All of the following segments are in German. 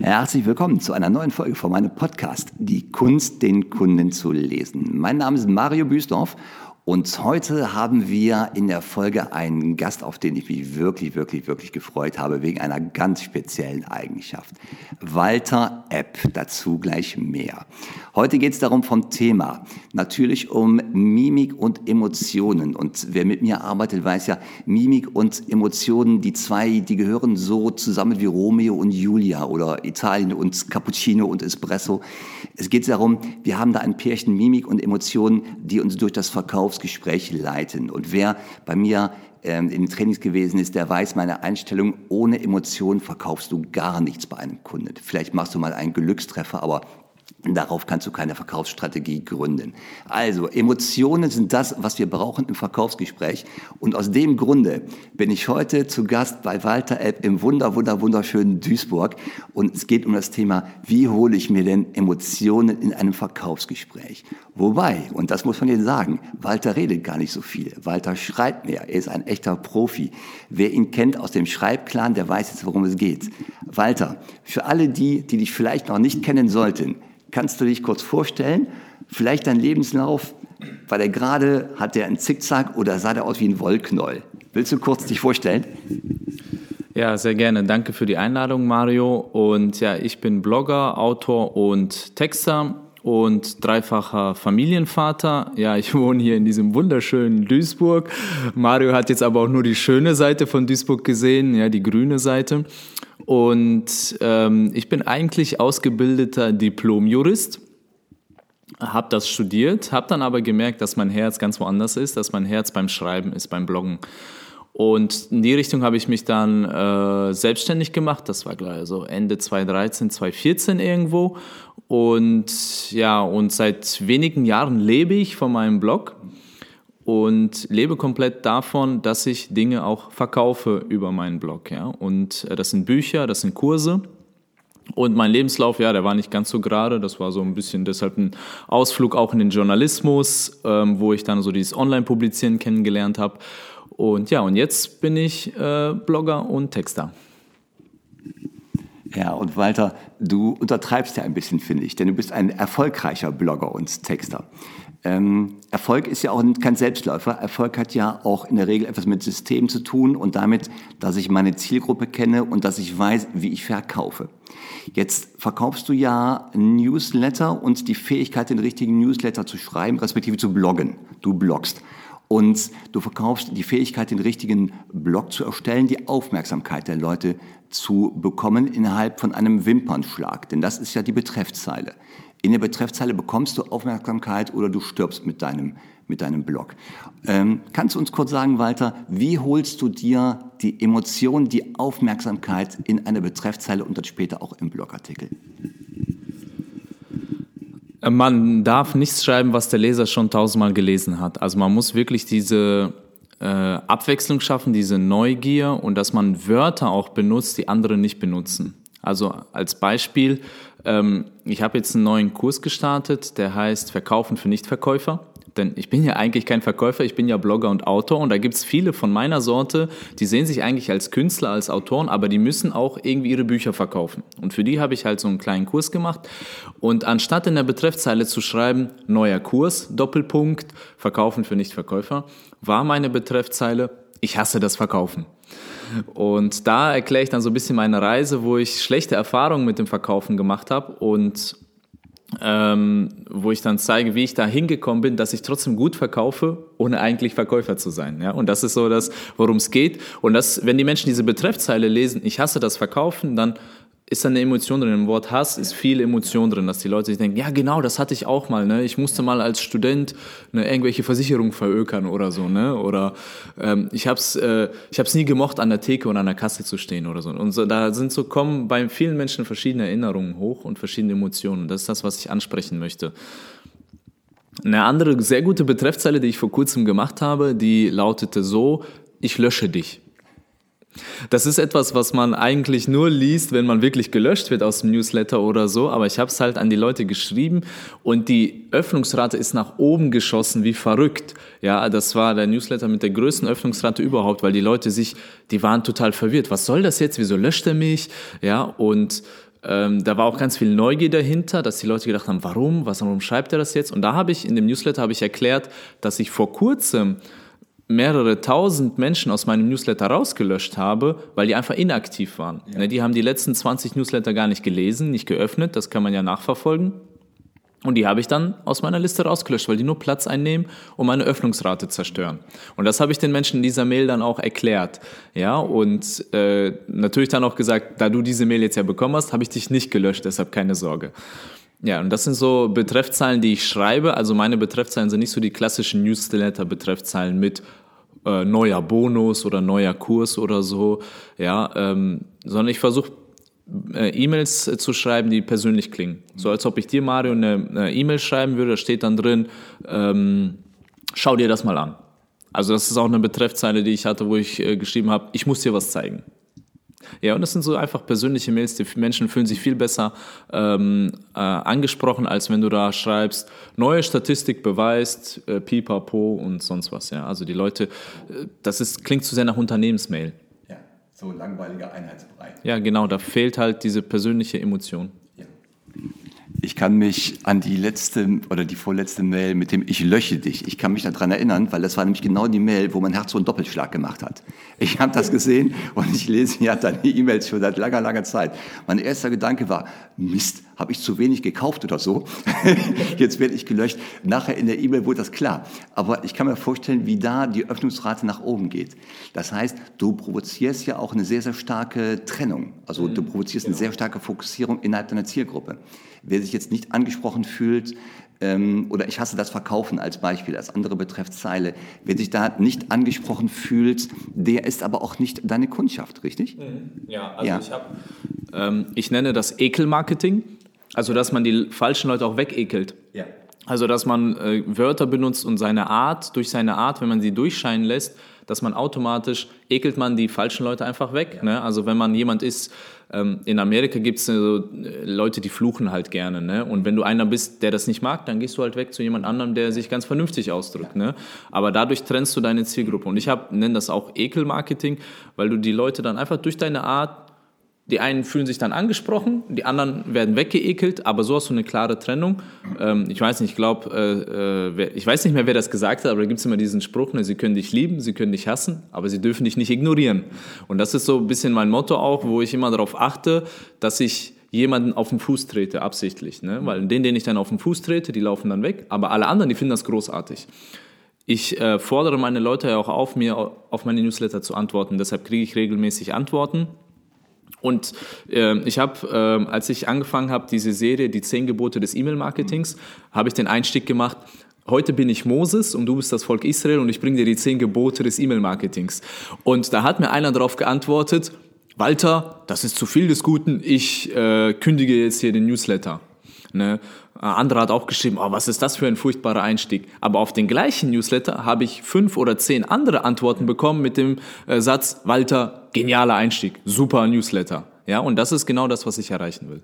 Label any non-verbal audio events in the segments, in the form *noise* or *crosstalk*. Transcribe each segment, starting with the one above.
Herzlich willkommen zu einer neuen Folge von meinem Podcast Die Kunst, den Kunden zu lesen. Mein Name ist Mario Büsdorf und heute haben wir in der Folge einen Gast, auf den ich mich wirklich, wirklich, wirklich gefreut habe, wegen einer ganz speziellen Eigenschaft. Walter Epp, dazu gleich mehr. Heute geht es darum vom Thema, natürlich um Mimik und Emotionen. Und wer mit mir arbeitet, weiß ja, Mimik und Emotionen, die zwei, die gehören so zusammen wie Romeo und Julia oder Italien und Cappuccino und Espresso. Es geht darum, wir haben da ein Pärchen Mimik und Emotionen, die uns durch das Verkaufs Verkaufsgespräch leiten. Und wer bei mir ähm, in Trainings gewesen ist, der weiß meine Einstellung, ohne Emotionen verkaufst du gar nichts bei einem Kunden. Vielleicht machst du mal einen Glückstreffer, aber Darauf kannst du keine Verkaufsstrategie gründen. Also, Emotionen sind das, was wir brauchen im Verkaufsgespräch. Und aus dem Grunde bin ich heute zu Gast bei Walter Epp im wunder, wunder, wunderschönen Duisburg. Und es geht um das Thema, wie hole ich mir denn Emotionen in einem Verkaufsgespräch? Wobei, und das muss man jetzt sagen, Walter redet gar nicht so viel. Walter schreibt mehr. Er ist ein echter Profi. Wer ihn kennt aus dem Schreibclan, der weiß jetzt, worum es geht. Walter, für alle die, die dich vielleicht noch nicht kennen sollten, Kannst du dich kurz vorstellen? Vielleicht dein Lebenslauf? War der gerade, hat der einen Zickzack oder sah der aus wie ein Wollknoll? Willst du kurz dich vorstellen? Ja, sehr gerne. Danke für die Einladung, Mario. Und ja, ich bin Blogger, Autor und Texter und dreifacher Familienvater. Ja, ich *laughs* wohne hier in diesem wunderschönen Duisburg. Mario hat jetzt aber auch nur die schöne Seite von Duisburg gesehen, ja, die grüne Seite. Und ähm, ich bin eigentlich ausgebildeter Diplomjurist, habe das studiert, habe dann aber gemerkt, dass mein Herz ganz woanders ist, dass mein Herz beim Schreiben ist, beim Bloggen. Und in die Richtung habe ich mich dann äh, selbstständig gemacht. Das war gleich so Ende 2013, 2014 irgendwo. Und ja, und seit wenigen Jahren lebe ich von meinem Blog und lebe komplett davon, dass ich Dinge auch verkaufe über meinen Blog. Ja? Und äh, das sind Bücher, das sind Kurse. Und mein Lebenslauf, ja, der war nicht ganz so gerade. Das war so ein bisschen deshalb ein Ausflug auch in den Journalismus, ähm, wo ich dann so dieses Online-Publizieren kennengelernt habe. Und ja, und jetzt bin ich äh, Blogger und Texter. Ja, und Walter, du untertreibst ja ein bisschen, finde ich, denn du bist ein erfolgreicher Blogger und Texter. Ähm, Erfolg ist ja auch kein Selbstläufer. Erfolg hat ja auch in der Regel etwas mit System zu tun und damit, dass ich meine Zielgruppe kenne und dass ich weiß, wie ich verkaufe. Jetzt verkaufst du ja Newsletter und die Fähigkeit, den richtigen Newsletter zu schreiben, respektive zu bloggen. Du bloggst. Und du verkaufst die Fähigkeit, den richtigen Blog zu erstellen, die Aufmerksamkeit der Leute zu bekommen innerhalb von einem Wimpernschlag. Denn das ist ja die Betreffzeile. In der Betreffzeile bekommst du Aufmerksamkeit oder du stirbst mit deinem, mit deinem Blog. Ähm, kannst du uns kurz sagen, Walter, wie holst du dir die Emotion, die Aufmerksamkeit in eine Betreffzeile und dann später auch im Blogartikel? Man darf nichts schreiben, was der Leser schon tausendmal gelesen hat. Also man muss wirklich diese äh, Abwechslung schaffen, diese Neugier und dass man Wörter auch benutzt, die andere nicht benutzen. Also als Beispiel, ähm, ich habe jetzt einen neuen Kurs gestartet, der heißt Verkaufen für Nichtverkäufer. Denn ich bin ja eigentlich kein Verkäufer, ich bin ja Blogger und Autor und da gibt es viele von meiner Sorte, die sehen sich eigentlich als Künstler, als Autoren, aber die müssen auch irgendwie ihre Bücher verkaufen. Und für die habe ich halt so einen kleinen Kurs gemacht. Und anstatt in der Betreffzeile zu schreiben, neuer Kurs, Doppelpunkt, Verkaufen für Nichtverkäufer, war meine Betreffzeile, ich hasse das Verkaufen. Und da erkläre ich dann so ein bisschen meine Reise, wo ich schlechte Erfahrungen mit dem Verkaufen gemacht habe und ähm, wo ich dann zeige, wie ich da hingekommen bin, dass ich trotzdem gut verkaufe, ohne eigentlich Verkäufer zu sein. Ja? Und das ist so das, worum es geht. Und das, wenn die Menschen diese Betreffzeile lesen, ich hasse das Verkaufen, dann ist da eine Emotion drin. Im Wort Hass ist viel Emotion drin, dass die Leute sich denken, ja genau, das hatte ich auch mal. Ne? Ich musste mal als Student ne, irgendwelche Versicherungen verökern oder so. Ne? Oder ähm, ich habe es äh, ich hab's nie gemocht, an der Theke und an der Kasse zu stehen oder so. Und so, da sind so, kommen bei vielen Menschen verschiedene Erinnerungen hoch und verschiedene Emotionen. Das ist das, was ich ansprechen möchte. Eine andere sehr gute Betreffzeile, die ich vor kurzem gemacht habe, die lautete so, ich lösche dich. Das ist etwas, was man eigentlich nur liest, wenn man wirklich gelöscht wird aus dem Newsletter oder so. Aber ich habe es halt an die Leute geschrieben und die Öffnungsrate ist nach oben geschossen wie verrückt. Ja, das war der Newsletter mit der größten Öffnungsrate überhaupt, weil die Leute sich, die waren total verwirrt. Was soll das jetzt? Wieso löscht er mich? Ja, und ähm, da war auch ganz viel Neugier dahinter, dass die Leute gedacht haben, warum, was, warum schreibt er das jetzt? Und da habe ich in dem Newsletter habe ich erklärt, dass ich vor kurzem mehrere tausend Menschen aus meinem Newsletter rausgelöscht habe, weil die einfach inaktiv waren. Ja. Ne, die haben die letzten 20 Newsletter gar nicht gelesen, nicht geöffnet, das kann man ja nachverfolgen. Und die habe ich dann aus meiner Liste rausgelöscht, weil die nur Platz einnehmen und meine Öffnungsrate zerstören. Und das habe ich den Menschen in dieser Mail dann auch erklärt. Ja, und äh, natürlich dann auch gesagt, da du diese Mail jetzt ja bekommen hast, habe ich dich nicht gelöscht, deshalb keine Sorge. Ja, und das sind so Betreffzeilen, die ich schreibe. Also meine Betreffzeilen sind nicht so die klassischen Newsletter-Betreffzeilen mit äh, neuer Bonus oder neuer Kurs oder so, ja, ähm, sondern ich versuche äh, E-Mails äh, zu schreiben, die persönlich klingen. So als ob ich dir, Mario, eine E-Mail schreiben würde, da steht dann drin, ähm, schau dir das mal an. Also das ist auch eine Betreffzeile, die ich hatte, wo ich äh, geschrieben habe, ich muss dir was zeigen. Ja, und das sind so einfach persönliche Mails, die Menschen fühlen sich viel besser ähm, äh, angesprochen, als wenn du da schreibst, neue Statistik beweist, äh, pipapo und sonst was. Ja, also die Leute, äh, das ist, klingt zu sehr nach Unternehmensmail. Ja, so langweiliger Einheitsbrei. Ja, genau, da fehlt halt diese persönliche Emotion. Ich kann mich an die letzte oder die vorletzte Mail mit dem Ich lösche dich. Ich kann mich daran erinnern, weil das war nämlich genau die Mail, wo mein Herz so einen Doppelschlag gemacht hat. Ich habe das gesehen und ich lese ja deine E-Mails schon seit langer, langer Zeit. Mein erster Gedanke war, Mist, habe ich zu wenig gekauft oder so? *laughs* Jetzt werde ich gelöscht. Nachher in der E-Mail wurde das klar. Aber ich kann mir vorstellen, wie da die Öffnungsrate nach oben geht. Das heißt, du provozierst ja auch eine sehr, sehr starke Trennung. Also du mhm. provozierst eine genau. sehr starke Fokussierung innerhalb deiner Zielgruppe. Wer sich jetzt nicht angesprochen fühlt, ähm, oder ich hasse das Verkaufen als Beispiel, als andere Betreffzeile, wer sich da nicht angesprochen fühlt, der ist aber auch nicht deine Kundschaft, richtig? Mhm. Ja, also ja. ich habe, ähm, ich nenne das Ekelmarketing, also dass man die falschen Leute auch wegekelt. Ja. Also dass man äh, Wörter benutzt und seine Art, durch seine Art, wenn man sie durchscheinen lässt, dass man automatisch, ekelt man die falschen Leute einfach weg. Ja. Ne? Also wenn man jemand ist, ähm, in Amerika gibt es so äh, Leute, die fluchen halt gerne. Ne? Und wenn du einer bist, der das nicht mag, dann gehst du halt weg zu jemand anderem, der sich ganz vernünftig ausdrückt. Ne? Aber dadurch trennst du deine Zielgruppe. Und ich nenne das auch Ekelmarketing, weil du die Leute dann einfach durch deine Art die einen fühlen sich dann angesprochen, die anderen werden weggeekelt, aber so hast du eine klare Trennung. Ähm, ich weiß nicht, ich glaube, äh, äh, ich weiß nicht mehr, wer das gesagt hat, aber da gibt es immer diesen Spruch, ne, sie können dich lieben, sie können dich hassen, aber sie dürfen dich nicht ignorieren. Und das ist so ein bisschen mein Motto auch, wo ich immer darauf achte, dass ich jemanden auf den Fuß trete, absichtlich. Ne? Weil den, den ich dann auf den Fuß trete, die laufen dann weg, aber alle anderen, die finden das großartig. Ich äh, fordere meine Leute ja auch auf, mir auf meine Newsletter zu antworten. Deshalb kriege ich regelmäßig Antworten. Und äh, ich habe, äh, als ich angefangen habe, diese Serie, die zehn Gebote des E-Mail-Marketings, habe ich den Einstieg gemacht. Heute bin ich Moses und du bist das Volk Israel und ich bringe dir die zehn Gebote des E-Mail-Marketings. Und da hat mir einer darauf geantwortet, Walter, das ist zu viel des Guten, ich äh, kündige jetzt hier den Newsletter. Ne? Andere hat auch geschrieben, oh, was ist das für ein furchtbarer Einstieg. Aber auf den gleichen Newsletter habe ich fünf oder zehn andere Antworten bekommen mit dem äh, Satz, Walter, genialer Einstieg, super Newsletter. Ja, und das ist genau das, was ich erreichen will.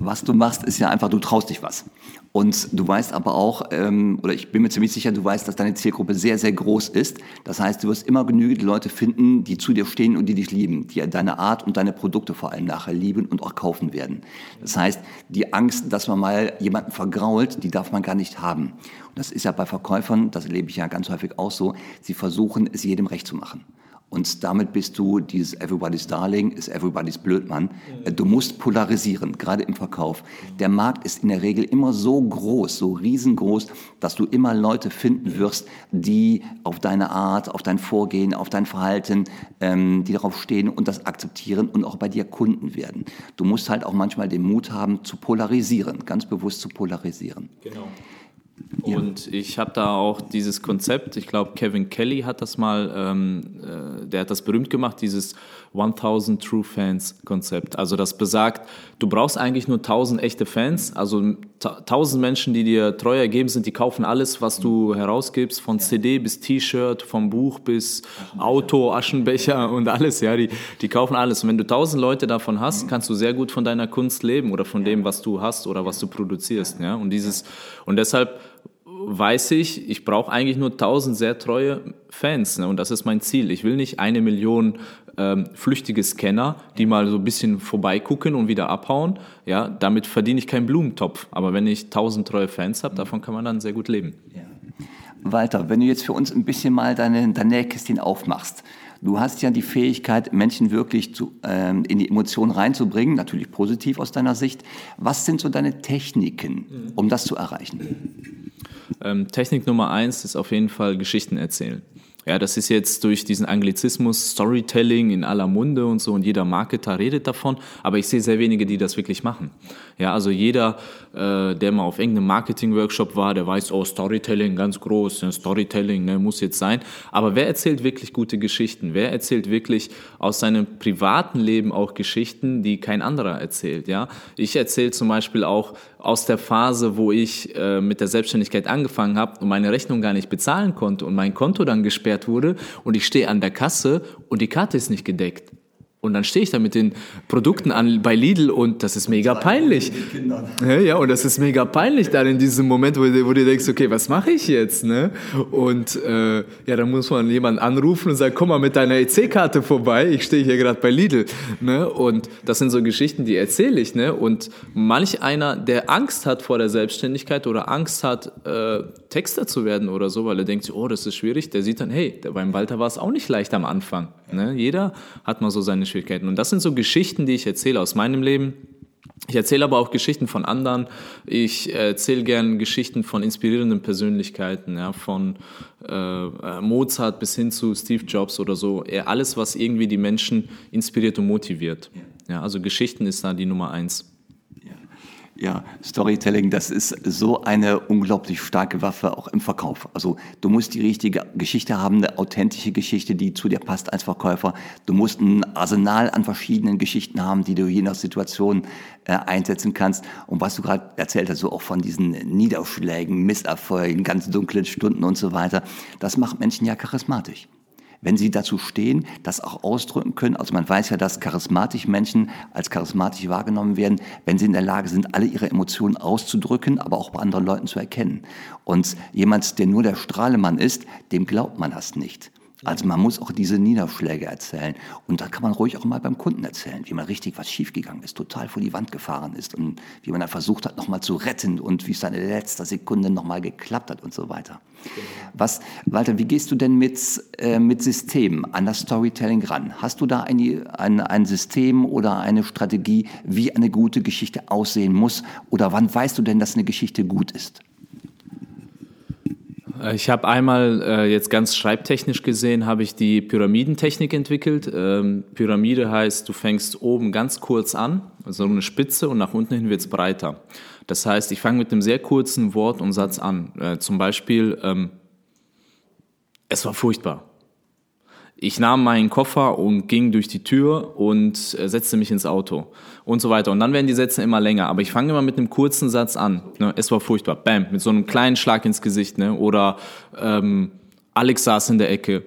Was du machst, ist ja einfach, du traust dich was. Und du weißt aber auch, ähm, oder ich bin mir ziemlich sicher, du weißt, dass deine Zielgruppe sehr, sehr groß ist. Das heißt, du wirst immer genügend Leute finden, die zu dir stehen und die dich lieben, die deine Art und deine Produkte vor allem nachher lieben und auch kaufen werden. Das heißt, die Angst, dass man mal jemanden vergrault, die darf man gar nicht haben. Und das ist ja bei Verkäufern, das erlebe ich ja ganz häufig auch so, sie versuchen, es jedem recht zu machen. Und damit bist du dieses Everybody's Darling, ist Everybody's Blödmann. Du musst polarisieren, gerade im Verkauf. Der Markt ist in der Regel immer so groß, so riesengroß, dass du immer Leute finden wirst, die auf deine Art, auf dein Vorgehen, auf dein Verhalten, ähm, die darauf stehen und das akzeptieren und auch bei dir Kunden werden. Du musst halt auch manchmal den Mut haben, zu polarisieren, ganz bewusst zu polarisieren. Genau. Und ja. ich habe da auch dieses Konzept, ich glaube, Kevin Kelly hat das mal, ähm, äh, der hat das berühmt gemacht, dieses 1000 True Fans Konzept. Also das besagt, du brauchst eigentlich nur 1000 echte Fans, also 1000 Menschen, die dir treu ergeben sind, die kaufen alles, was du herausgibst, von CD bis T-Shirt, vom Buch bis Auto, Aschenbecher und alles, ja, die, die kaufen alles. Und wenn du 1000 Leute davon hast, mhm. kannst du sehr gut von deiner Kunst leben oder von dem, was du hast oder was du produzierst, ja. Und dieses, und deshalb weiß ich, ich brauche eigentlich nur 1000 sehr treue Fans. Ne? Und das ist mein Ziel. Ich will nicht eine Million ähm, flüchtige Scanner, die mal so ein bisschen vorbeigucken und wieder abhauen. Ja, damit verdiene ich keinen Blumentopf. Aber wenn ich tausend treue Fans habe, davon kann man dann sehr gut leben. Ja. Walter, wenn du jetzt für uns ein bisschen mal deine, deine Nähkästchen aufmachst, Du hast ja die Fähigkeit, Menschen wirklich zu, ähm, in die Emotionen reinzubringen, natürlich positiv aus deiner Sicht. Was sind so deine Techniken, um das zu erreichen? Ähm, Technik Nummer eins ist auf jeden Fall Geschichten erzählen. Ja, das ist jetzt durch diesen Anglizismus Storytelling in aller Munde und so und jeder Marketer redet davon, aber ich sehe sehr wenige, die das wirklich machen. Ja, also jeder, äh, der mal auf irgendeinem Marketing-Workshop war, der weiß, oh, Storytelling ganz groß, ne, Storytelling ne, muss jetzt sein. Aber wer erzählt wirklich gute Geschichten? Wer erzählt wirklich aus seinem privaten Leben auch Geschichten, die kein anderer erzählt? Ja, ich erzähle zum Beispiel auch aus der Phase, wo ich äh, mit der Selbstständigkeit angefangen habe und meine Rechnung gar nicht bezahlen konnte und mein Konto dann gesperrt wurde und ich stehe an der Kasse und die Karte ist nicht gedeckt. Und dann stehe ich da mit den Produkten an bei Lidl und das ist mega peinlich. Ja, ja, und das ist mega peinlich dann in diesem Moment, wo, wo du denkst, okay, was mache ich jetzt? Ne? Und äh, ja, dann muss man jemanden anrufen und sagen, komm mal mit deiner EC-Karte vorbei, ich stehe hier gerade bei Lidl. Ne? Und das sind so Geschichten, die erzähle ich. Ne? Und manch einer, der Angst hat vor der Selbstständigkeit oder Angst hat, äh, Texter zu werden oder so, weil er denkt, oh, das ist schwierig, der sieht dann, hey, beim Walter war es auch nicht leicht am Anfang. Ne? Jeder hat mal so seine Schwierigkeiten. Und das sind so Geschichten, die ich erzähle aus meinem Leben. Ich erzähle aber auch Geschichten von anderen. Ich erzähle gern Geschichten von inspirierenden Persönlichkeiten, ja, von äh, Mozart bis hin zu Steve Jobs oder so. Alles, was irgendwie die Menschen inspiriert und motiviert. Ja, also Geschichten ist da die Nummer eins. Ja, Storytelling, das ist so eine unglaublich starke Waffe auch im Verkauf. Also du musst die richtige Geschichte haben, eine authentische Geschichte, die zu dir passt als Verkäufer. Du musst ein Arsenal an verschiedenen Geschichten haben, die du je nach Situation äh, einsetzen kannst. Und was du gerade erzählt hast, so auch von diesen Niederschlägen, Misserfolgen, ganz dunklen Stunden und so weiter, das macht Menschen ja charismatisch wenn sie dazu stehen, das auch ausdrücken können. Also man weiß ja, dass charismatische Menschen als charismatisch wahrgenommen werden, wenn sie in der Lage sind, alle ihre Emotionen auszudrücken, aber auch bei anderen Leuten zu erkennen. Und jemand, der nur der Strahlemann ist, dem glaubt man das nicht. Also man muss auch diese Niederschläge erzählen. Und da kann man ruhig auch mal beim Kunden erzählen, wie man richtig was schiefgegangen ist, total vor die Wand gefahren ist und wie man dann versucht hat, nochmal zu retten und wie es dann in letzter Sekunde nochmal geklappt hat und so weiter. Was, Walter, wie gehst du denn mit, äh, mit Systemen an das Storytelling ran? Hast du da ein, ein, ein System oder eine Strategie, wie eine gute Geschichte aussehen muss? Oder wann weißt du denn, dass eine Geschichte gut ist? Äh, ich habe einmal äh, jetzt ganz schreibtechnisch gesehen, habe ich die Pyramidentechnik entwickelt. Ähm, Pyramide heißt, du fängst oben ganz kurz an, also eine Spitze und nach unten hin wird es breiter. Das heißt, ich fange mit einem sehr kurzen Wort und Satz an. Äh, zum Beispiel, ähm, es war furchtbar. Ich nahm meinen Koffer und ging durch die Tür und äh, setzte mich ins Auto und so weiter. Und dann werden die Sätze immer länger. Aber ich fange immer mit einem kurzen Satz an. Ne? Es war furchtbar. Bam, mit so einem kleinen Schlag ins Gesicht. Ne? Oder ähm, Alex saß in der Ecke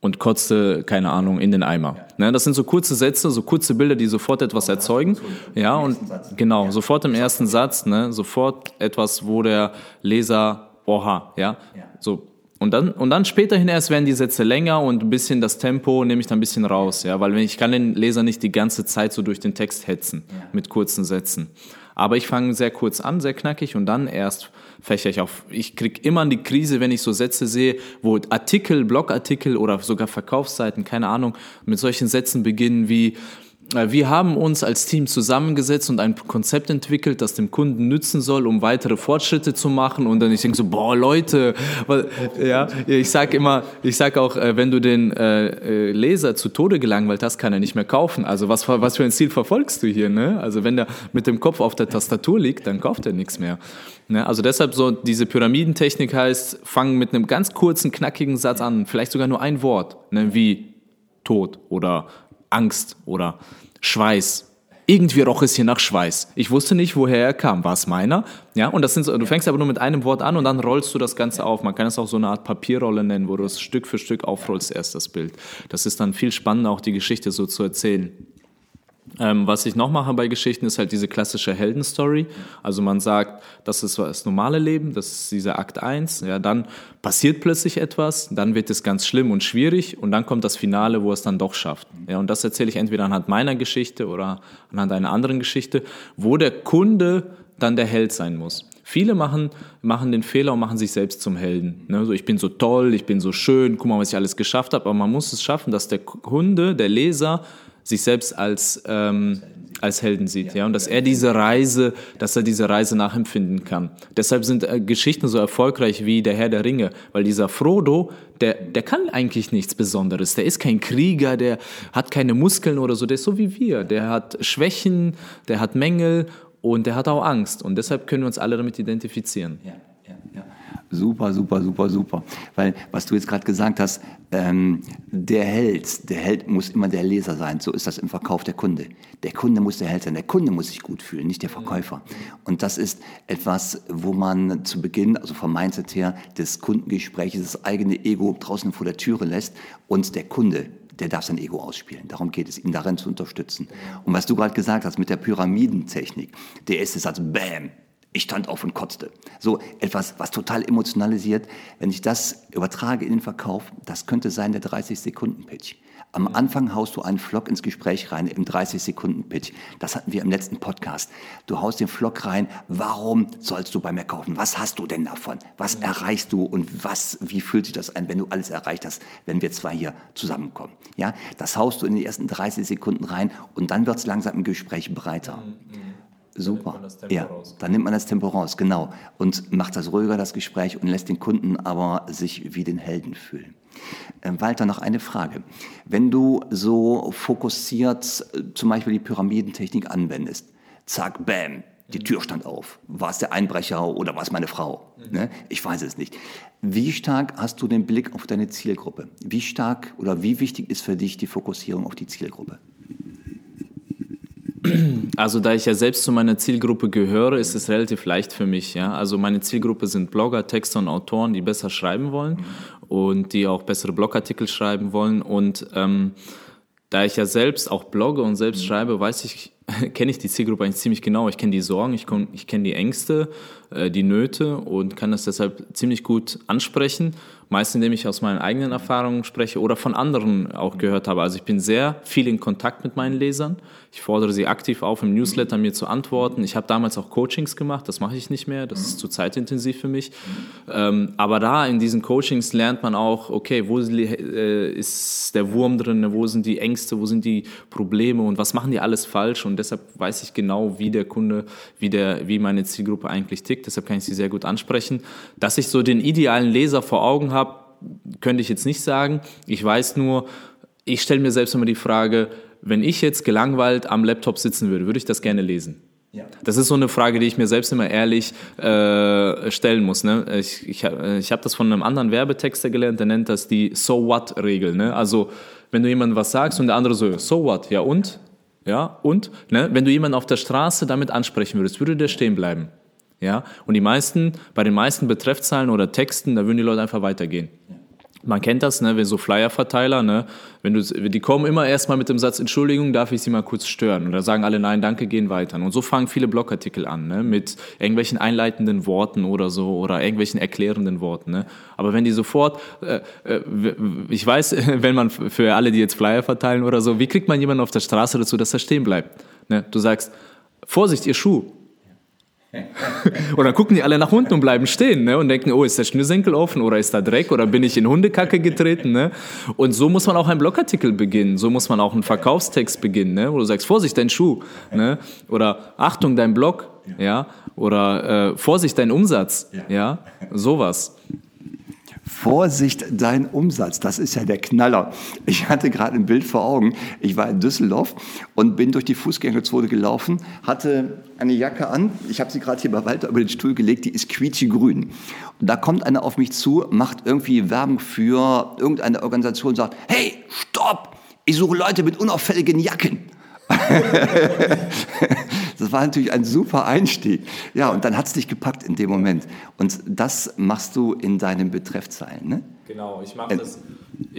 und kotzte, keine Ahnung, in den Eimer. Ne? Das sind so kurze Sätze, so kurze Bilder, die sofort etwas erzeugen. Ja, und genau, sofort im ersten Satz, ne? sofort etwas, wo der Leser, oha, ja, so und dann, und dann späterhin erst werden die Sätze länger und ein bisschen das Tempo nehme ich dann ein bisschen raus, ja, weil ich kann den Leser nicht die ganze Zeit so durch den Text hetzen ja. mit kurzen Sätzen. Aber ich fange sehr kurz an, sehr knackig und dann erst fächer ich auf. Ich krieg immer die Krise, wenn ich so Sätze sehe, wo Artikel, Blogartikel oder sogar Verkaufsseiten, keine Ahnung, mit solchen Sätzen beginnen wie wir haben uns als Team zusammengesetzt und ein Konzept entwickelt, das dem Kunden nützen soll, um weitere Fortschritte zu machen. Und dann ich denke so, boah, Leute, ja, ich sag immer, ich sag auch, äh, wenn du den äh, Leser zu Tode gelangweilt hast, kann er nicht mehr kaufen. Also was, was für ein Ziel verfolgst du hier? Ne? Also wenn der mit dem Kopf auf der Tastatur liegt, dann kauft er nichts mehr. Ne? Also deshalb so diese Pyramidentechnik heißt, fangen mit einem ganz kurzen, knackigen Satz an, vielleicht sogar nur ein Wort, ne? wie Tod oder Angst oder Schweiß. Irgendwie roch es hier nach Schweiß. Ich wusste nicht, woher er kam. War es meiner? Ja, und das sind so, du fängst aber nur mit einem Wort an und dann rollst du das Ganze auf. Man kann es auch so eine Art Papierrolle nennen, wo du es Stück für Stück aufrollst, erst das Bild. Das ist dann viel spannender, auch die Geschichte so zu erzählen. Ähm, was ich noch mache bei Geschichten ist halt diese klassische Heldenstory. Also man sagt, das ist das normale Leben, das ist dieser Akt 1. Ja, dann passiert plötzlich etwas, dann wird es ganz schlimm und schwierig und dann kommt das Finale, wo es dann doch schafft. Ja, und das erzähle ich entweder anhand meiner Geschichte oder anhand einer anderen Geschichte, wo der Kunde dann der Held sein muss. Viele machen, machen den Fehler und machen sich selbst zum Helden. Ne? So, ich bin so toll, ich bin so schön, guck mal, was ich alles geschafft habe. Aber man muss es schaffen, dass der Kunde, der Leser, sich selbst als, ähm, als Helden sieht, ja, und dass er diese Reise, dass er diese Reise nachempfinden kann. Deshalb sind äh, Geschichten so erfolgreich wie der Herr der Ringe, weil dieser Frodo, der, der kann eigentlich nichts Besonderes. Der ist kein Krieger, der hat keine Muskeln oder so, der ist so wie wir. Der hat Schwächen, der hat Mängel und der hat auch Angst. Und deshalb können wir uns alle damit identifizieren. Ja, ja, ja. Super, super, super, super. Weil, was du jetzt gerade gesagt hast, ähm, der Held, der Held muss immer der Leser sein. So ist das im Verkauf der Kunde. Der Kunde muss der Held sein. Der Kunde muss sich gut fühlen, nicht der Verkäufer. Und das ist etwas, wo man zu Beginn, also vom Mindset her, des Kundengesprächs das eigene Ego draußen vor der Türe lässt und der Kunde der darf sein Ego ausspielen. Darum geht es, ihn darin zu unterstützen. Und was du gerade gesagt hast mit der Pyramidentechnik, der erste Satz, Bäm, ich stand auf und kotzte. So etwas, was total emotionalisiert. Wenn ich das übertrage in den Verkauf, das könnte sein der 30-Sekunden-Pitch. Am Anfang haust du einen Flock ins Gespräch rein im 30-Sekunden-Pitch. Das hatten wir im letzten Podcast. Du haust den Flock rein. Warum sollst du bei mir kaufen? Was hast du denn davon? Was erreichst du und was, wie fühlt sich das ein, wenn du alles erreicht hast, wenn wir zwei hier zusammenkommen? Ja, das haust du in die ersten 30 Sekunden rein und dann wird es langsam im Gespräch breiter. Mhm. Super. ja, raus. dann nimmt man das Tempo raus, genau. Und macht das ruhiger, das Gespräch, und lässt den Kunden aber sich wie den Helden fühlen. Äh, Walter, noch eine Frage. Wenn du so fokussiert äh, zum Beispiel die Pyramidentechnik anwendest, zack, bam, die Tür stand auf. War es der Einbrecher oder war es meine Frau? Mhm. Ne? Ich weiß es nicht. Wie stark hast du den Blick auf deine Zielgruppe? Wie stark oder wie wichtig ist für dich die Fokussierung auf die Zielgruppe? Also da ich ja selbst zu meiner Zielgruppe gehöre, ist es relativ leicht für mich. Ja? Also meine Zielgruppe sind Blogger, Texter und Autoren, die besser schreiben wollen und die auch bessere Blogartikel schreiben wollen. Und ähm, da ich ja selbst auch blogge und selbst schreibe, weiß ich, *laughs* kenne ich die Zielgruppe eigentlich ziemlich genau. Ich kenne die Sorgen, ich, ich kenne die Ängste, äh, die Nöte und kann das deshalb ziemlich gut ansprechen meist indem ich aus meinen eigenen Erfahrungen spreche oder von anderen auch gehört habe. Also ich bin sehr viel in Kontakt mit meinen Lesern. Ich fordere sie aktiv auf, im Newsletter mir zu antworten. Ich habe damals auch Coachings gemacht, das mache ich nicht mehr, das ist zu zeitintensiv für mich. Ähm, aber da in diesen Coachings lernt man auch, okay, wo äh, ist der Wurm drin, wo sind die Ängste, wo sind die Probleme und was machen die alles falsch und deshalb weiß ich genau, wie der Kunde, wie, der, wie meine Zielgruppe eigentlich tickt. Deshalb kann ich sie sehr gut ansprechen. Dass ich so den idealen Leser vor Augen habe, habe, könnte ich jetzt nicht sagen. Ich weiß nur, ich stelle mir selbst immer die Frage, wenn ich jetzt gelangweilt am Laptop sitzen würde, würde ich das gerne lesen? Ja. Das ist so eine Frage, die ich mir selbst immer ehrlich äh, stellen muss. Ne? Ich, ich, ich habe das von einem anderen Werbetexter gelernt, der nennt das die So What-Regel. Ne? Also, wenn du jemandem was sagst und der andere so, So What, ja und? Ja, und? Ne? Wenn du jemanden auf der Straße damit ansprechen würdest, würde der stehen bleiben. Ja? Und die meisten, bei den meisten Betreffzahlen oder Texten, da würden die Leute einfach weitergehen. Man kennt das, ne, wenn so Flyer-Verteiler, ne, wenn du, die kommen immer erstmal mit dem Satz, Entschuldigung, darf ich Sie mal kurz stören? Und da sagen alle, nein, danke, gehen weiter. Und so fangen viele Blogartikel an, ne, mit irgendwelchen einleitenden Worten oder so oder irgendwelchen erklärenden Worten. Ne. Aber wenn die sofort, äh, äh, ich weiß, *laughs* wenn man für alle, die jetzt Flyer verteilen oder so, wie kriegt man jemanden auf der Straße dazu, dass er stehen bleibt? Ne? Du sagst, Vorsicht, Ihr Schuh, *laughs* und dann gucken die alle nach unten und bleiben stehen ne? und denken, oh, ist der Schnürsenkel offen oder ist da Dreck oder bin ich in Hundekacke getreten? Ne? Und so muss man auch einen Blogartikel beginnen, so muss man auch einen Verkaufstext beginnen, ne? wo du sagst, Vorsicht, dein Schuh ne? oder Achtung, dein Blog ja? oder äh, Vorsicht, dein Umsatz, ja, sowas. Vorsicht, dein Umsatz, das ist ja der Knaller. Ich hatte gerade ein Bild vor Augen. Ich war in Düsseldorf und bin durch die Fußgängerzone gelaufen, hatte eine Jacke an. Ich habe sie gerade hier bei Walter über den Stuhl gelegt, die ist quietschgrün. Und da kommt einer auf mich zu, macht irgendwie Werbung für irgendeine Organisation und sagt, hey, stopp, ich suche Leute mit unauffälligen Jacken. *laughs* das war natürlich ein super Einstieg. Ja, und dann hat es dich gepackt in dem Moment. Und das machst du in deinen Betreffzeilen. Ne? Genau, ich mache das,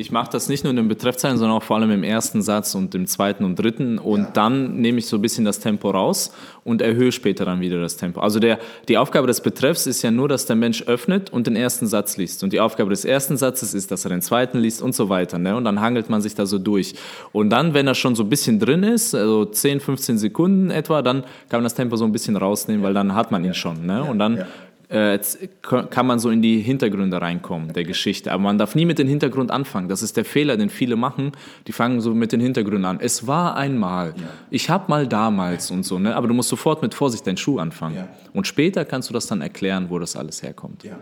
mach das nicht nur in den Betreffzeilen, sondern auch vor allem im ersten Satz und im zweiten und dritten. Und ja. dann nehme ich so ein bisschen das Tempo raus und erhöhe später dann wieder das Tempo. Also der, die Aufgabe des Betreffs ist ja nur, dass der Mensch öffnet und den ersten Satz liest. Und die Aufgabe des ersten Satzes ist, dass er den zweiten liest und so weiter. Ne? Und dann hangelt man sich da so durch. Und dann, wenn er schon so ein bisschen drin ist, also 10, 15 Sekunden etwa, dann kann man das Tempo so ein bisschen rausnehmen, weil dann hat man ihn schon. Ne? Und dann äh, kann man so in die Hintergründe reinkommen der Geschichte. Aber man darf nie mit dem Hintergrund anfangen. Das ist der Fehler, den viele machen. Die fangen so mit den Hintergründen an. Es war einmal. Ja. Ich habe mal damals und so. Ne? Aber du musst sofort mit Vorsicht deinen Schuh anfangen. Ja. Und später kannst du das dann erklären, wo das alles herkommt. Ja.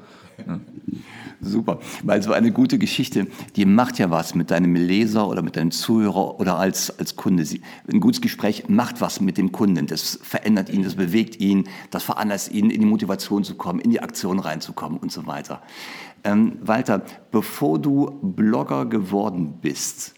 Super, weil so eine gute Geschichte, die macht ja was mit deinem Leser oder mit deinem Zuhörer oder als, als Kunde. Ein gutes Gespräch macht was mit dem Kunden. Das verändert ihn, das bewegt ihn, das veranlasst ihn, in die Motivation zu kommen, in die Aktion reinzukommen und so weiter. Ähm, Walter, bevor du Blogger geworden bist,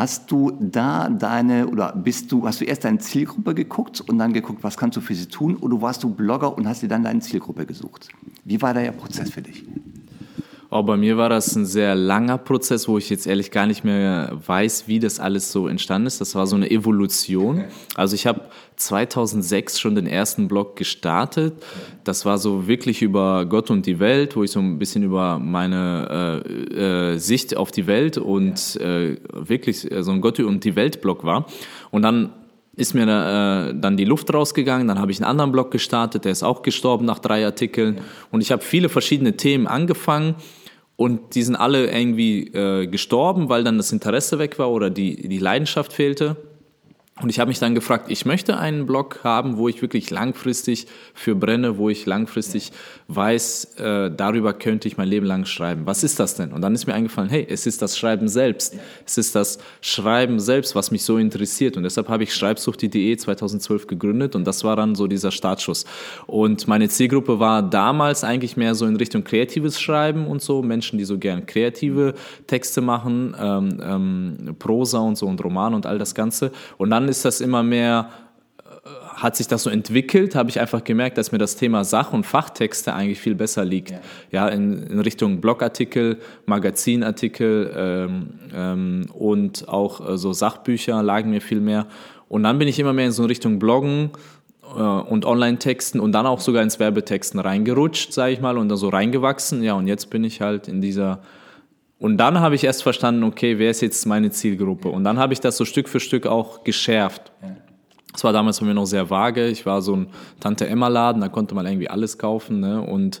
Hast du da deine oder bist du hast du erst deine Zielgruppe geguckt und dann geguckt, was kannst du für sie tun oder warst du Blogger und hast dir dann deine Zielgruppe gesucht? Wie war der Prozess für dich? Oh, bei mir war das ein sehr langer Prozess, wo ich jetzt ehrlich gar nicht mehr weiß, wie das alles so entstanden ist. Das war so eine Evolution. Also ich habe 2006 schon den ersten Blog gestartet. Das war so wirklich über Gott und die Welt, wo ich so ein bisschen über meine äh, äh, Sicht auf die Welt und äh, wirklich so ein Gott und die Welt Blog war. Und dann ist mir äh, dann die Luft rausgegangen, dann habe ich einen anderen Blog gestartet, der ist auch gestorben nach drei Artikeln und ich habe viele verschiedene Themen angefangen und die sind alle irgendwie äh, gestorben, weil dann das Interesse weg war oder die, die Leidenschaft fehlte. Und ich habe mich dann gefragt, ich möchte einen Blog haben, wo ich wirklich langfristig für brenne, wo ich langfristig weiß, äh, darüber könnte ich mein Leben lang schreiben. Was ist das denn? Und dann ist mir eingefallen, hey, es ist das Schreiben selbst. Es ist das Schreiben selbst, was mich so interessiert. Und deshalb habe ich Schreibsucht.de 2012 gegründet und das war dann so dieser Startschuss. Und meine Zielgruppe war damals eigentlich mehr so in Richtung kreatives Schreiben und so, Menschen, die so gern kreative Texte machen, ähm, ähm, Prosa und so und Roman und all das Ganze. Und dann ist das immer mehr, äh, hat sich das so entwickelt, habe ich einfach gemerkt, dass mir das Thema Sach- und Fachtexte eigentlich viel besser liegt. Ja, ja in, in, Richtung Blogartikel, Magazinartikel ähm, ähm, und auch äh, so Sachbücher lagen mir viel mehr. Und dann bin ich immer mehr in so Richtung Bloggen äh, und Online-Texten und dann auch sogar ins Werbetexten reingerutscht, sage ich mal, und da so reingewachsen. Ja, und jetzt bin ich halt in dieser und dann habe ich erst verstanden, okay, wer ist jetzt meine Zielgruppe? Und dann habe ich das so Stück für Stück auch geschärft. Das war damals bei mir noch sehr vage. Ich war so ein Tante-Emma-Laden, da konnte man irgendwie alles kaufen. Ne? Und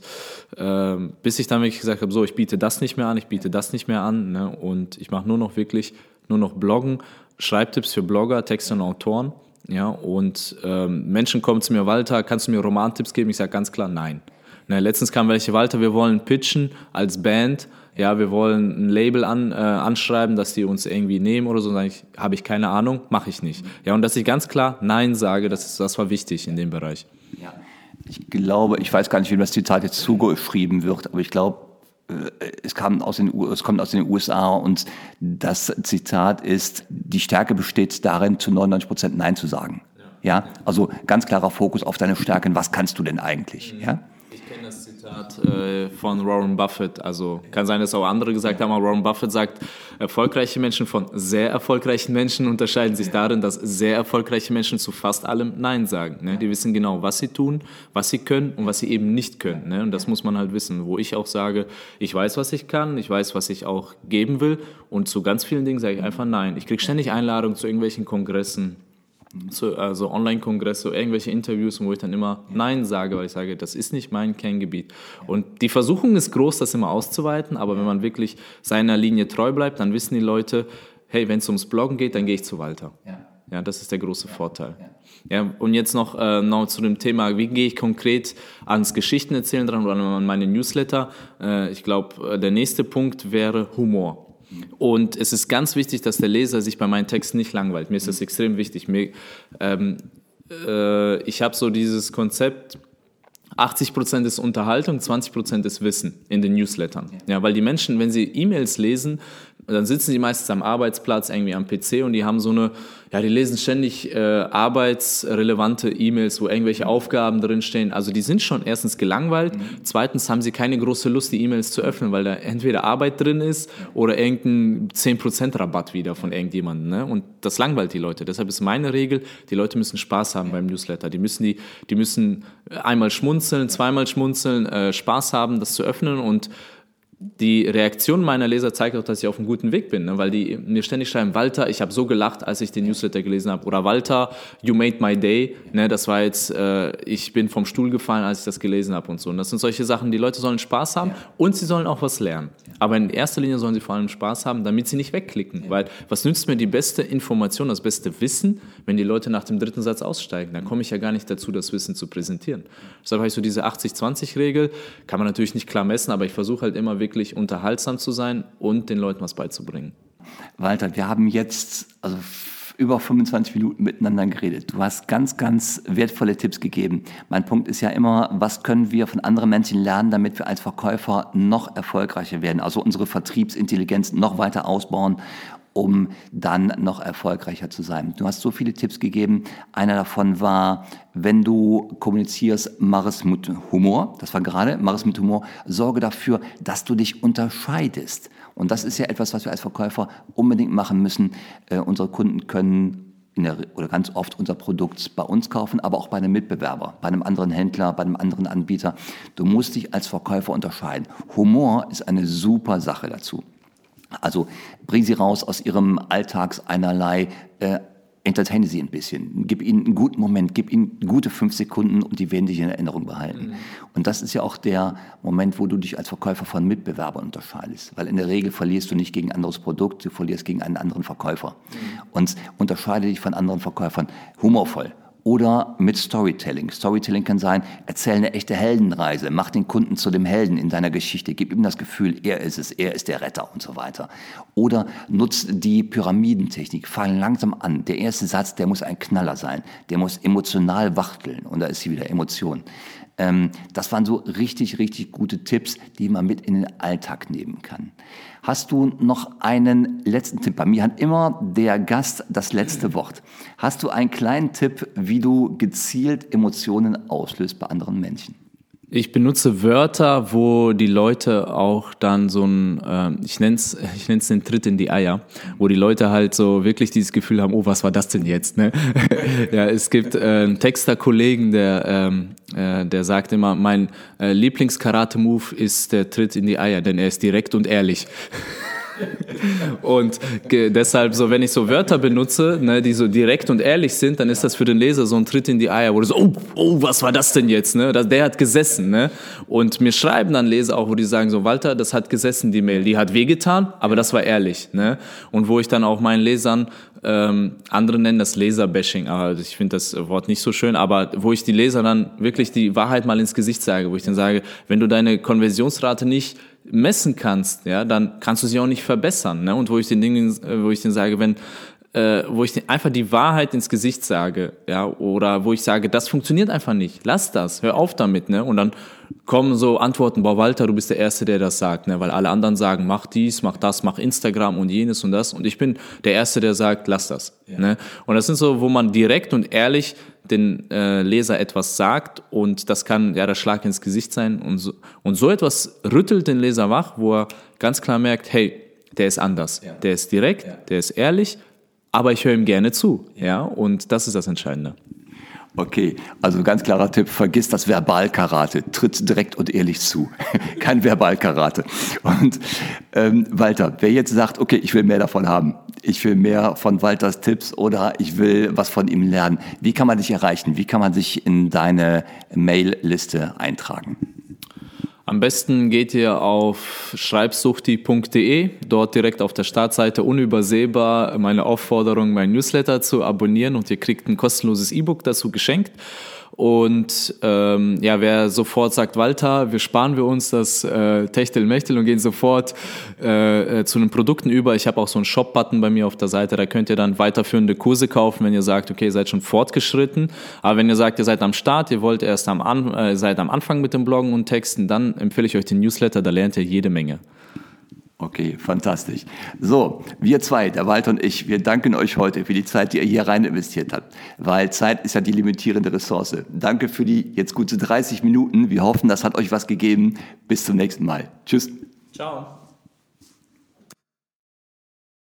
äh, bis ich dann wirklich gesagt habe, so, ich biete das nicht mehr an, ich biete das nicht mehr an. Ne? Und ich mache nur noch wirklich, nur noch Bloggen, Schreibtipps für Blogger, Texte und Autoren. Ja? Und ähm, Menschen kommen zu mir, Walter, kannst du mir Romantipps geben? Ich sage ganz klar, nein. Ne? Letztens kam welche, Walter, wir wollen pitchen als Band ja, wir wollen ein Label an, äh, anschreiben, dass die uns irgendwie nehmen oder so, dann habe ich keine Ahnung, mache ich nicht. Ja, und dass ich ganz klar Nein sage, das, ist, das war wichtig in dem Bereich. Ja. Ich glaube, ich weiß gar nicht, wem das Zitat jetzt zugeschrieben wird, aber ich glaube, äh, es, kam aus den, es kommt aus den USA und das Zitat ist, die Stärke besteht darin, zu 99 Prozent Nein zu sagen. Ja. ja, also ganz klarer Fokus auf deine Stärken. Was kannst du denn eigentlich? Ja. Zitat äh, von Warren Buffett. Also kann sein, dass auch andere gesagt haben, aber Warren Buffett sagt, erfolgreiche Menschen von sehr erfolgreichen Menschen unterscheiden sich darin, dass sehr erfolgreiche Menschen zu fast allem Nein sagen. Ne? Die wissen genau, was sie tun, was sie können und was sie eben nicht können. Ne? Und das muss man halt wissen, wo ich auch sage, ich weiß, was ich kann, ich weiß, was ich auch geben will und zu ganz vielen Dingen sage ich einfach Nein. Ich kriege ständig Einladungen zu irgendwelchen Kongressen, so, also Online-Kongresse, irgendwelche Interviews, wo ich dann immer Nein sage, weil ich sage, das ist nicht mein Kerngebiet. Und die Versuchung ist groß, das immer auszuweiten, aber wenn man wirklich seiner Linie treu bleibt, dann wissen die Leute, hey, wenn es ums Bloggen geht, dann gehe ich zu Walter. Ja. ja, das ist der große Vorteil. Ja, und jetzt noch, äh, noch zu dem Thema, wie gehe ich konkret ans Geschichten erzählen dran oder an meine Newsletter? Äh, ich glaube, äh, der nächste Punkt wäre Humor. Und es ist ganz wichtig, dass der Leser sich bei meinen Texten nicht langweilt. Mir ist das extrem wichtig. Mir, ähm, äh, ich habe so dieses Konzept, 80 Prozent ist Unterhaltung, 20 Prozent ist Wissen in den Newslettern. Ja, weil die Menschen, wenn sie E-Mails lesen, dann sitzen die meistens am Arbeitsplatz, irgendwie am PC und die haben so eine, ja, die lesen ständig äh, arbeitsrelevante E-Mails, wo irgendwelche Aufgaben drinstehen. Also die sind schon erstens gelangweilt, mhm. zweitens haben sie keine große Lust, die E-Mails zu öffnen, weil da entweder Arbeit drin ist oder irgendein 10% Rabatt wieder von irgendjemandem. Ne? Und das langweilt die Leute. Deshalb ist meine Regel, die Leute müssen Spaß haben beim Newsletter. Die müssen, die, die müssen einmal schmunzeln, zweimal schmunzeln, äh, Spaß haben, das zu öffnen und die Reaktion meiner Leser zeigt auch, dass ich auf einem guten Weg bin, ne? weil die mir ständig schreiben, Walter, ich habe so gelacht, als ich den Newsletter gelesen habe. Oder Walter, you made my day. Ne? Das war jetzt, äh, ich bin vom Stuhl gefallen, als ich das gelesen habe und so. Und das sind solche Sachen, die Leute sollen Spaß haben ja. und sie sollen auch was lernen. Aber in erster Linie sollen sie vor allem Spaß haben, damit sie nicht wegklicken. Ja. Weil was nützt mir die beste Information, das beste Wissen, wenn die Leute nach dem dritten Satz aussteigen? Dann komme ich ja gar nicht dazu, das Wissen zu präsentieren. Deshalb habe ich so diese 80-20-Regel, kann man natürlich nicht klar messen, aber ich versuche halt immer wirklich wirklich unterhaltsam zu sein und den Leuten was beizubringen. Walter, wir haben jetzt also über 25 Minuten miteinander geredet. Du hast ganz, ganz wertvolle Tipps gegeben. Mein Punkt ist ja immer, was können wir von anderen Menschen lernen, damit wir als Verkäufer noch erfolgreicher werden, also unsere Vertriebsintelligenz noch weiter ausbauen um dann noch erfolgreicher zu sein. Du hast so viele Tipps gegeben. Einer davon war, wenn du kommunizierst, mach es mit Humor. Das war gerade, mach es mit Humor. Sorge dafür, dass du dich unterscheidest. Und das ist ja etwas, was wir als Verkäufer unbedingt machen müssen. Äh, unsere Kunden können der, oder ganz oft unser Produkt bei uns kaufen, aber auch bei einem Mitbewerber, bei einem anderen Händler, bei einem anderen Anbieter. Du musst dich als Verkäufer unterscheiden. Humor ist eine super Sache dazu. Also bring sie raus aus ihrem Alltags einerlei, äh, entertaine sie ein bisschen, gib ihnen einen guten Moment, gib ihnen gute fünf Sekunden und die werden dich in Erinnerung behalten. Mhm. Und das ist ja auch der Moment, wo du dich als Verkäufer von Mitbewerbern unterscheidest, weil in der Regel verlierst du nicht gegen ein anderes Produkt, du verlierst gegen einen anderen Verkäufer. Mhm. Und unterscheide dich von anderen Verkäufern humorvoll oder mit Storytelling. Storytelling kann sein, erzähl eine echte Heldenreise, mach den Kunden zu dem Helden in deiner Geschichte, gib ihm das Gefühl, er ist es, er ist der Retter und so weiter. Oder nutz die Pyramidentechnik, fang langsam an. Der erste Satz, der muss ein Knaller sein, der muss emotional wachteln und da ist sie wieder Emotion. Ähm, das waren so richtig, richtig gute Tipps, die man mit in den Alltag nehmen kann. Hast du noch einen letzten Tipp? Bei mir hat immer der Gast das letzte Wort. Hast du einen kleinen Tipp, wie du gezielt Emotionen auslöst bei anderen Menschen? Ich benutze Wörter, wo die Leute auch dann so ein, äh, ich nenne es ich nenn's den Tritt in die Eier, wo die Leute halt so wirklich dieses Gefühl haben, oh, was war das denn jetzt? Ne? *laughs* ja, es gibt äh, einen Texter-Kollegen, der, ähm, äh, der sagt immer, mein äh, Lieblings-Karate-Move ist der Tritt in die Eier, denn er ist direkt und ehrlich. *laughs* Und deshalb, so wenn ich so Wörter benutze, ne, die so direkt und ehrlich sind, dann ist das für den Leser so ein Tritt in die Eier, wo du so, oh, oh was war das denn jetzt? Ne? Der hat gesessen. Ne? Und mir schreiben dann Leser auch, wo die sagen so, Walter, das hat gesessen, die Mail. Die hat wehgetan, aber das war ehrlich. Ne? Und wo ich dann auch meinen Lesern ähm, andere nennen das Laserbashing, aber ich finde das Wort nicht so schön, aber wo ich die Leser dann wirklich die Wahrheit mal ins Gesicht sage, wo ich dann sage, wenn du deine Konversionsrate nicht messen kannst, ja, dann kannst du sie auch nicht verbessern. Ne? Und wo ich den Dingen, äh, wo ich den sage, wenn äh, wo ich einfach die Wahrheit ins Gesicht sage, ja, oder wo ich sage, das funktioniert einfach nicht, lass das, hör auf damit, ne? Und dann kommen so Antworten, boah, Walter, du bist der Erste, der das sagt, ne? Weil alle anderen sagen, mach dies, mach das, mach Instagram und jenes und das. Und ich bin der Erste, der sagt, lass das. Ja. Ne? Und das sind so, wo man direkt und ehrlich den äh, Leser etwas sagt und das kann ja der Schlag ins Gesicht sein und so, und so etwas rüttelt den Leser wach, wo er ganz klar merkt, hey, der ist anders, ja. der ist direkt, ja. der ist ehrlich, aber ich höre ihm gerne zu, ja, und das ist das Entscheidende. Okay, also ganz klarer Tipp, vergiss das Verbalkarate, tritt direkt und ehrlich zu. *laughs* Kein Verbalkarate. Und ähm, Walter, wer jetzt sagt, okay, ich will mehr davon haben, ich will mehr von Walters Tipps oder ich will was von ihm lernen, wie kann man dich erreichen? Wie kann man sich in deine Mail-Liste eintragen? Am besten geht ihr auf schreibsuchti.de, dort direkt auf der Startseite unübersehbar meine Aufforderung, mein Newsletter zu abonnieren und ihr kriegt ein kostenloses E-Book dazu geschenkt. Und ähm, ja, wer sofort sagt, Walter, wir sparen wir uns das äh, Techtel-Mechtel und gehen sofort äh, äh, zu den Produkten über. Ich habe auch so einen Shop-Button bei mir auf der Seite, da könnt ihr dann weiterführende Kurse kaufen, wenn ihr sagt, okay, ihr seid schon fortgeschritten. Aber wenn ihr sagt, ihr seid am Start, ihr wollt erst am, äh, seid am Anfang mit dem Bloggen und Texten, dann empfehle ich euch den Newsletter, da lernt ihr jede Menge. Okay, fantastisch. So, wir zwei, der Walter und ich, wir danken euch heute für die Zeit, die ihr hier rein investiert habt, weil Zeit ist ja die limitierende Ressource. Danke für die jetzt gute 30 Minuten. Wir hoffen, das hat euch was gegeben. Bis zum nächsten Mal. Tschüss. Ciao.